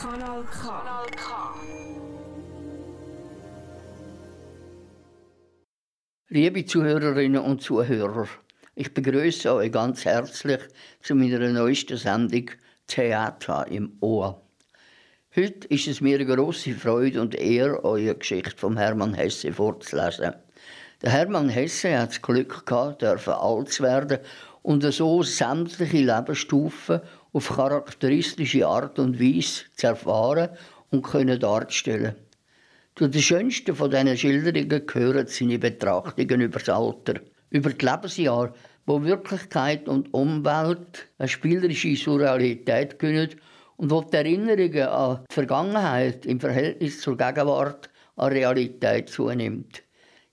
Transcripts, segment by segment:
Kanal K. Kanal K. Liebe Zuhörerinnen und Zuhörer, ich begrüße euch ganz herzlich zu meiner neuesten Sendung Theater im Ohr. Heute ist es mir eine grosse Freude und Ehre, eure Geschichte von Hermann Hesse vorzulesen. Der Hermann Hesse hat das Glück gehabt, dürfen alt zu werden und so sämtliche Lebensstufen auf charakteristische Art und Weise zu erfahren und können darzustellen. Zu den schönsten von diesen Schilderungen gehören seine Betrachtungen über das Alter, über die Lebensjahre, wo Wirklichkeit und Umwelt eine spielerische Surrealität können und wo die Erinnerungen an die Vergangenheit im Verhältnis zur Gegenwart an Realität zunimmt.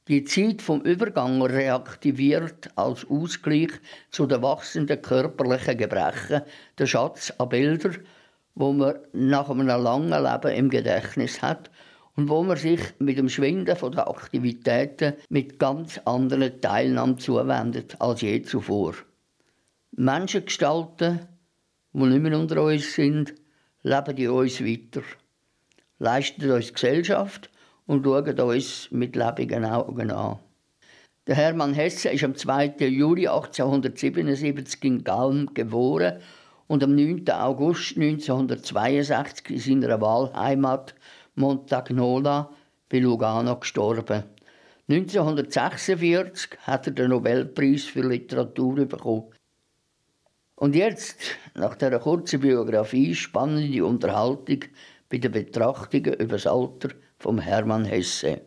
Die Zeit vom Übergang reaktiviert als Ausgleich zu den wachsenden körperlichen Gebrechen den Schatz an Bildern, wo man nach einem langen Leben im Gedächtnis hat und wo man sich mit dem Schwinden der Aktivitäten mit ganz anderen Teilnahmen zuwendet als je zuvor. Menschengestalten, die nicht mehr unter uns sind, leben in uns weiter, leisten uns Gesellschaft und schauen uns mit lebenden Augen an. Der Hermann Hesse ist am 2. Juli 1877 in Galm geboren und am 9. August 1962 in seiner Wahlheimat Montagnola bei Lugano gestorben. 1946 hat er den Nobelpreis für Literatur bekommen. Und jetzt, nach dieser kurzen Biografie, spannende Unterhaltung bei den Betrachtungen über das Alter vom Hermann Hesse.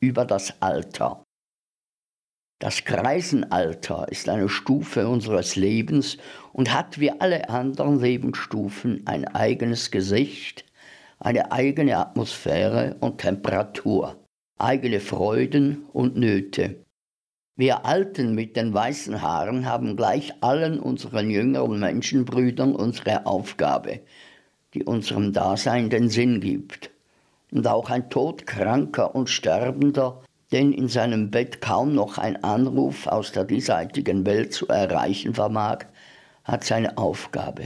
Über das Alter. Das Kreisenalter ist eine Stufe unseres Lebens und hat wie alle anderen Lebensstufen ein eigenes Gesicht, eine eigene Atmosphäre und Temperatur, eigene Freuden und Nöte. Wir Alten mit den weißen Haaren haben gleich allen unseren jüngeren Menschenbrüdern unsere Aufgabe, die unserem Dasein den Sinn gibt. Und auch ein Todkranker und Sterbender den in seinem Bett kaum noch ein Anruf aus der diesseitigen Welt zu erreichen vermag, hat seine Aufgabe,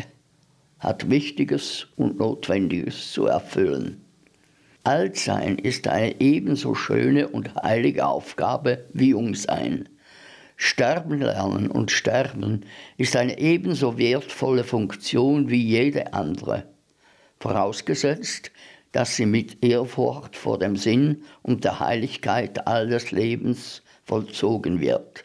hat Wichtiges und Notwendiges zu erfüllen. Altsein ist eine ebenso schöne und heilige Aufgabe wie Jungsein. Sterben lernen und sterben ist eine ebenso wertvolle Funktion wie jede andere, vorausgesetzt, dass sie mit Ehrfurcht vor dem Sinn und der Heiligkeit alles Lebens vollzogen wird.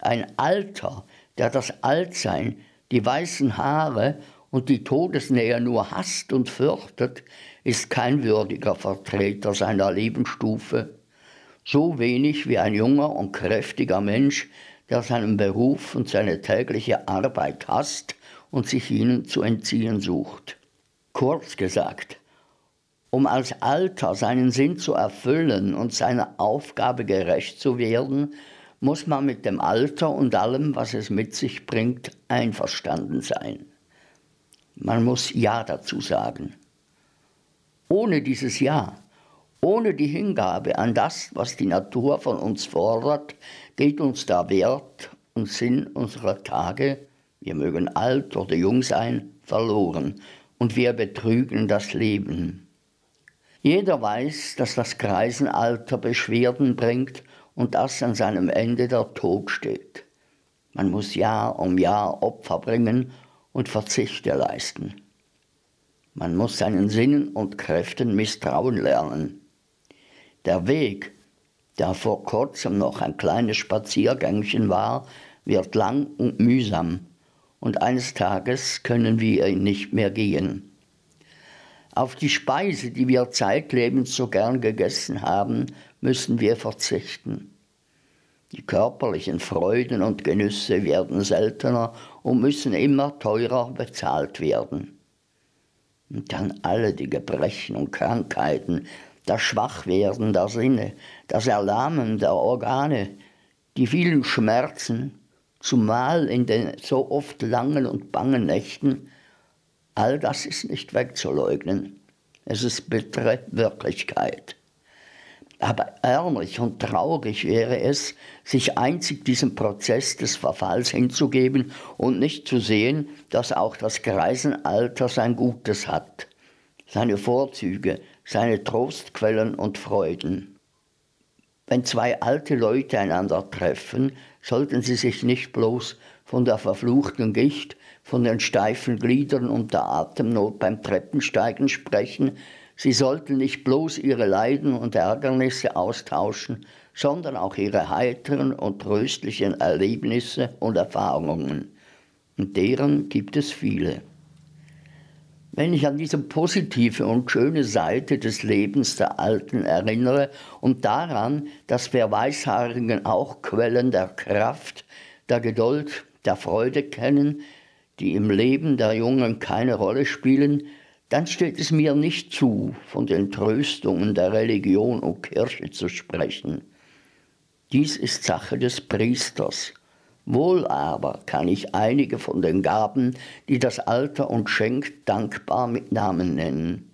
Ein Alter, der das Altsein, die weißen Haare und die Todesnähe nur hasst und fürchtet, ist kein würdiger Vertreter seiner Lebensstufe, so wenig wie ein junger und kräftiger Mensch, der seinen Beruf und seine tägliche Arbeit hasst und sich ihnen zu entziehen sucht. Kurz gesagt, um als Alter seinen Sinn zu erfüllen und seiner Aufgabe gerecht zu werden, muss man mit dem Alter und allem, was es mit sich bringt, einverstanden sein. Man muss Ja dazu sagen. Ohne dieses Ja, ohne die Hingabe an das, was die Natur von uns fordert, geht uns der Wert und Sinn unserer Tage, wir mögen alt oder jung sein, verloren und wir betrügen das Leben. Jeder weiß, dass das Kreisenalter Beschwerden bringt und dass an seinem Ende der Tod steht. Man muss Jahr um Jahr Opfer bringen und Verzichte leisten. Man muss seinen Sinnen und Kräften misstrauen lernen. Der Weg, der vor kurzem noch ein kleines Spaziergängchen war, wird lang und mühsam, und eines Tages können wir ihn nicht mehr gehen. Auf die Speise, die wir zeitlebens so gern gegessen haben, müssen wir verzichten. Die körperlichen Freuden und Genüsse werden seltener und müssen immer teurer bezahlt werden. Und dann alle die Gebrechen und Krankheiten, das Schwachwerden der Sinne, das Erlahmen der Organe, die vielen Schmerzen, zumal in den so oft langen und bangen Nächten, All das ist nicht wegzuleugnen. Es ist bittere Wirklichkeit. Aber ärmlich und traurig wäre es, sich einzig diesem Prozess des Verfalls hinzugeben und nicht zu sehen, dass auch das Greisenalter sein Gutes hat, seine Vorzüge, seine Trostquellen und Freuden. Wenn zwei alte Leute einander treffen, sollten sie sich nicht bloß von der verfluchten Gicht, von den steifen Gliedern und der Atemnot beim Treppensteigen sprechen, Sie sollten nicht bloß ihre Leiden und Ärgernisse austauschen, sondern auch ihre heiteren und tröstlichen Erlebnisse und Erfahrungen. Und deren gibt es viele. Wenn ich an diese positive und schöne Seite des Lebens der Alten erinnere und daran, dass wir Weißhaarigen auch Quellen der Kraft, der Geduld, der Freude kennen, die im Leben der Jungen keine Rolle spielen, dann steht es mir nicht zu, von den Tröstungen der Religion und Kirche zu sprechen. Dies ist Sache des Priesters. Wohl aber kann ich einige von den Gaben, die das Alter uns schenkt, dankbar mit Namen nennen.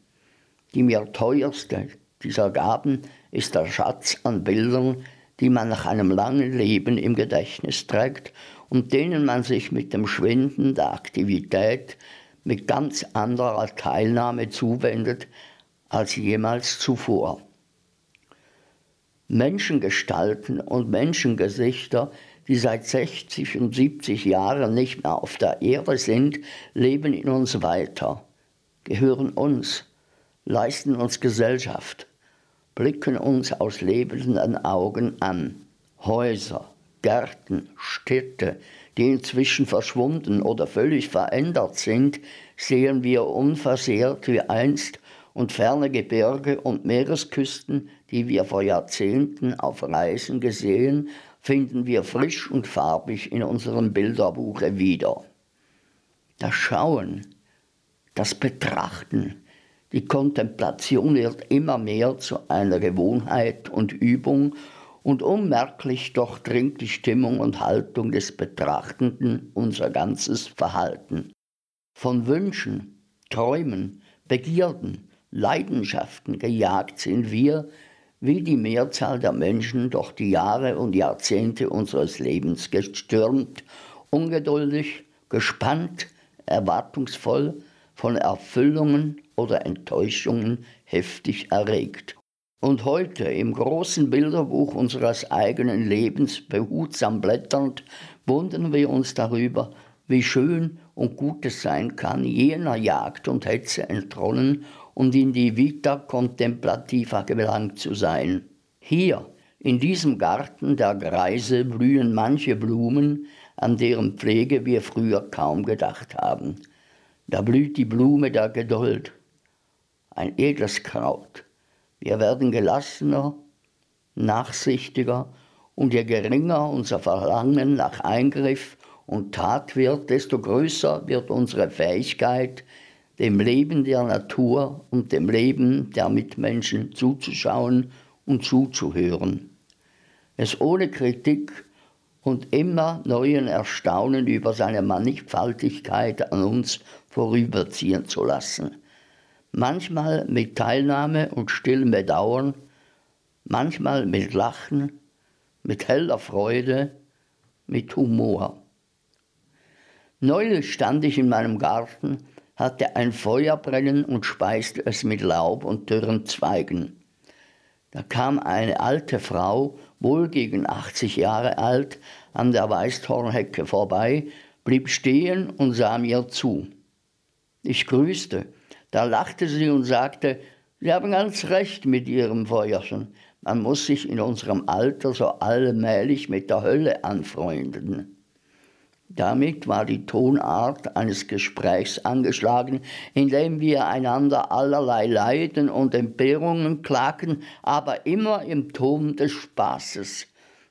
Die mir teuerste dieser Gaben ist der Schatz an Bildern, die man nach einem langen Leben im Gedächtnis trägt und denen man sich mit dem Schwinden der Aktivität mit ganz anderer Teilnahme zuwendet als jemals zuvor. Menschengestalten und Menschengesichter, die seit 60 und 70 Jahren nicht mehr auf der Erde sind, leben in uns weiter, gehören uns, leisten uns Gesellschaft, blicken uns aus lebenden Augen an. Häuser, Gärten, Städte, die inzwischen verschwunden oder völlig verändert sind, sehen wir unversehrt wie einst und ferne Gebirge und Meeresküsten, die wir vor Jahrzehnten auf Reisen gesehen, finden wir frisch und farbig in unserem Bilderbuche wieder. Das Schauen, das Betrachten, die Kontemplation wird immer mehr zu einer Gewohnheit und Übung und unmerklich durchdringt die Stimmung und Haltung des Betrachtenden unser ganzes Verhalten. Von Wünschen, Träumen, Begierden, Leidenschaften gejagt sind wir, wie die Mehrzahl der Menschen durch die Jahre und Jahrzehnte unseres Lebens gestürmt, ungeduldig, gespannt, erwartungsvoll, von Erfüllungen oder Enttäuschungen heftig erregt und heute im großen Bilderbuch unseres eigenen Lebens behutsam blätternd, wundern wir uns darüber, wie schön und gut es sein kann, jener Jagd und Hetze entronnen und in die Vita contemplativa gelangt zu sein. Hier, in diesem Garten der Greise, blühen manche Blumen, an deren Pflege wir früher kaum gedacht haben. Da blüht die Blume der Geduld, ein edles Kraut, wir werden gelassener, nachsichtiger und je geringer unser Verlangen nach Eingriff und Tat wird, desto größer wird unsere Fähigkeit, dem Leben der Natur und dem Leben der Mitmenschen zuzuschauen und zuzuhören. Es ohne Kritik und immer neuen Erstaunen über seine Mannigfaltigkeit an uns vorüberziehen zu lassen manchmal mit Teilnahme und stillem Bedauern, manchmal mit Lachen, mit heller Freude, mit Humor. Neulich stand ich in meinem Garten, hatte ein Feuer brennen und speiste es mit Laub und dürren Zweigen. Da kam eine alte Frau, wohl gegen 80 Jahre alt, an der Weißdornhecke vorbei, blieb stehen und sah mir zu. Ich grüßte da lachte sie und sagte, Sie haben ganz recht mit Ihrem Feuerchen. Man muss sich in unserem Alter so allmählich mit der Hölle anfreunden. Damit war die Tonart eines Gesprächs angeschlagen, in dem wir einander allerlei Leiden und Entbehrungen klagen, aber immer im Ton des Spaßes.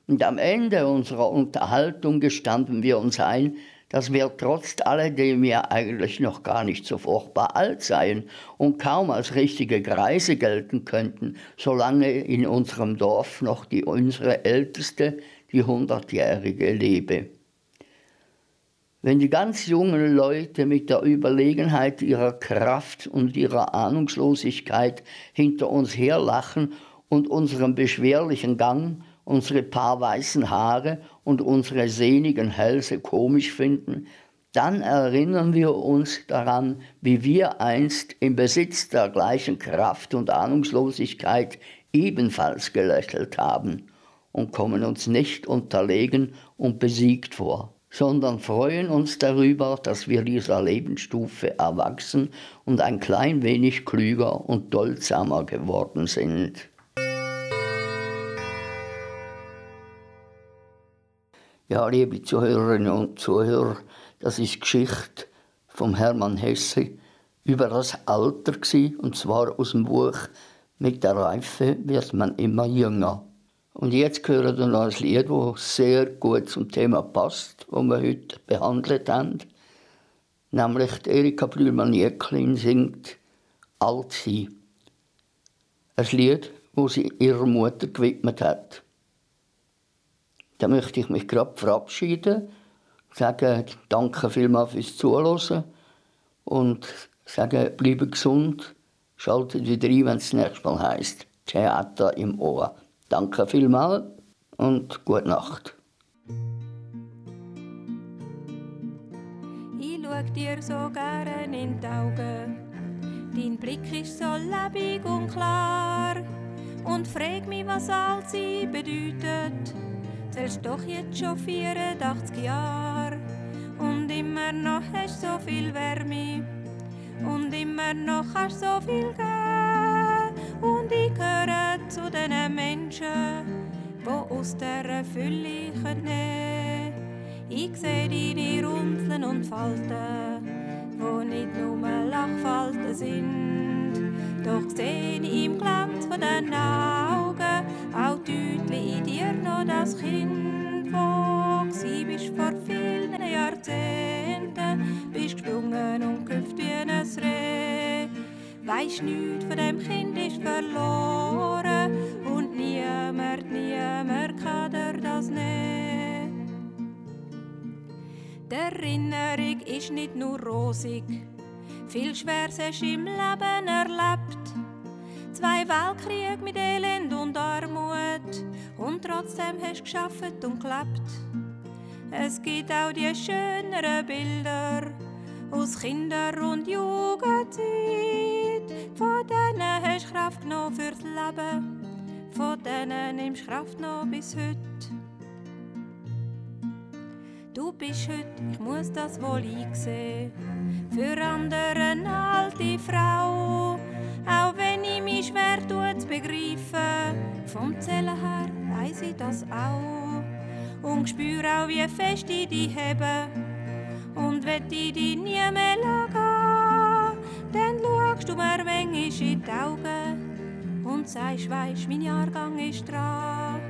Und am Ende unserer Unterhaltung gestanden wir uns ein, dass wir trotz alledem ja eigentlich noch gar nicht so furchtbar alt seien und kaum als richtige Greise gelten könnten, solange in unserem Dorf noch die unsere Älteste, die Hundertjährige, lebe. Wenn die ganz jungen Leute mit der Überlegenheit ihrer Kraft und ihrer Ahnungslosigkeit hinter uns herlachen und unseren beschwerlichen Gang, unsere paar weißen Haare und unsere sehnigen Hälse komisch finden, dann erinnern wir uns daran, wie wir einst im Besitz der gleichen Kraft und Ahnungslosigkeit ebenfalls gelächelt haben und kommen uns nicht unterlegen und besiegt vor, sondern freuen uns darüber, dass wir dieser Lebensstufe erwachsen und ein klein wenig klüger und duldsamer geworden sind. Ja, liebe Zuhörerinnen und Zuhörer, das ist Geschichte von Hermann Hesse über das Alter und zwar aus dem Buch «Mit der Reife wird man immer jünger». Und jetzt hören wir noch ein Lied, das sehr gut zum Thema passt, das wir heute behandelt haben. Nämlich Erika Blühlmann-Jäcklin singt «Alt sein». Ein Lied, das sie ihrer Mutter gewidmet hat. Da möchte ich mich gerade verabschieden sagen danke vielmals fürs Zuhören und sagen, bleibe gesund, schaltet wieder ein, wenn es das nächste Mal heisst Theater im Ohr. Danke vielmals und gute Nacht. Ich schau dir so gern in die Augen. Dein Blick ist so lebendig und klar. Und frag mich, was all sie bedeutet zählst doch jetzt schon 84 Jahre. Und immer noch hast so viel Wärme. Und immer noch hast so viel geben. Und ich gehöre zu den Menschen, wo aus der Fülle nehmen. Ich sehe deine Runzeln und Falten, wo nicht nur Lachfalten sind, doch seh ich im Glanz von den Augen auch deutlich in dir noch das Kind, wo gsi bist vor vielen Jahrzehnten, bist gesprungen und gehüpft wie ein Reh. Weisst nichts von dem Kind ist verloren und niemand, niemand kann dir das nehmen. Die Erinnerung ist nicht nur rosig, viel Schweres hast im Leben erlebt. Zwei Weltkriege mit Elend und Armut und trotzdem hast du geschafft und gelebt. Es gibt auch die schöneren Bilder aus Kinder- und Jugendzeit. Von denen hast du Kraft genommen fürs Leben, von denen nimmst du Kraft noch bis heute. Du bist heute, ich muss das wohl einsehen, für andere eine alte Frau auch wenn ich mich schwer tue zu begreifen. Vom Zählen her weiss ich das auch und spüre auch, wie fest ich dich habe. Und wenn ich dich nie mehr lassen, dann schaust du mir manchmal in die Augen und sagst, weisst, mein Jahrgang ist dran.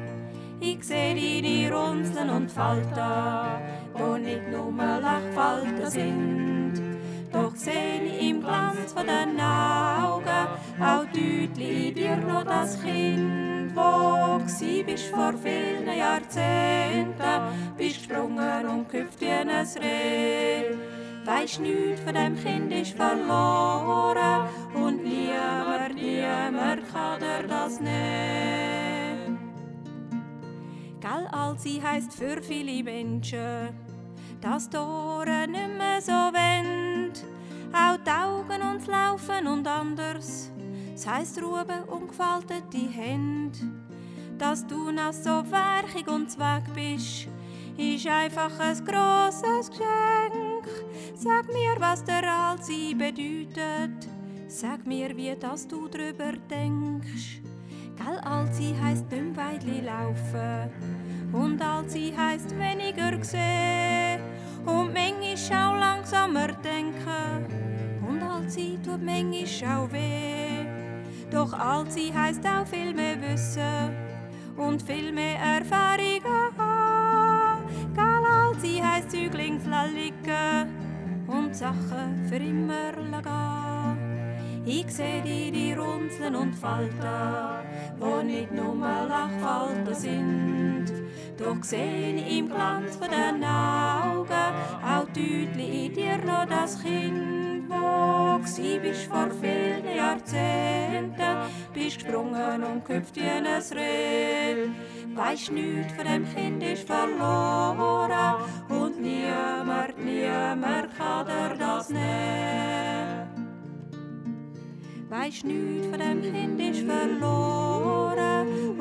Ich seh deine Runzeln und Falten, wo nicht nur Lachfalten sind. Doch seh ich im Glanz von den Augen auch deutlich dir noch das Kind, wo gsi bist vor vielen Jahrzehnten, bist gesprungen und gehüpft wie ein Reh. Weisst nichts von dem Kind ist verloren und niemand, niemand kann dir das nehmen. Gell, Alsi heisst für viele Menschen, dass Ohren nicht mehr so wendet, auch die Augen uns laufen und anders. Es heisst Ruhe und gefaltete Hände. Dass du noch so werchig und zweck bist, ist einfach ein grosses Geschenk. Sag mir, was der Allsein bedeutet. Sag mir, wie das du drüber denkst. Gell, Allsein heisst nicht laufen. Und Allsein heisst weniger sehen und manchmal auch langsamer denken. Und Allzeit tut manchmal auch weh. Doch Allzeit heisst auch viel mehr Wissen und viel mehr Erfahrungen haben. Gal Allzeit heisst Züglings liegen und Sachen für immer gehen. Ich seh die Runzeln und Falten, wo nicht nur Lachfalten sind Doch sehn im Glanz von den Augen auch deutlich in dir noch das Kind, wo gsi bist vor vielen Jahrzehnten, bist gesprungen und gehüpft wie ein Reh. Weisst nüt von dem Kind ist verloren und niemand, niemand kann dir das nehmen. Weisst nüt von dem Kind ist verloren